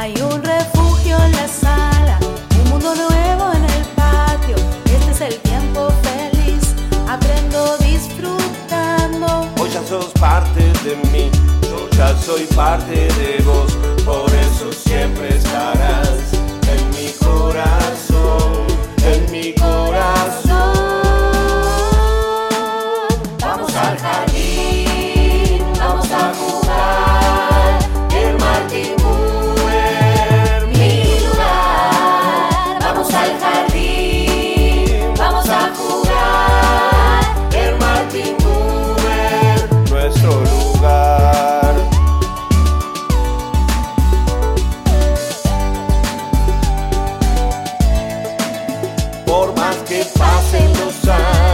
Hay un refugio en la sala, un mundo nuevo en el patio. Este es el tiempo feliz, aprendo disfrutando. Hoy ya sos parte de mí, yo ya soy parte de vos, por eso siempre estarás que passa em meu.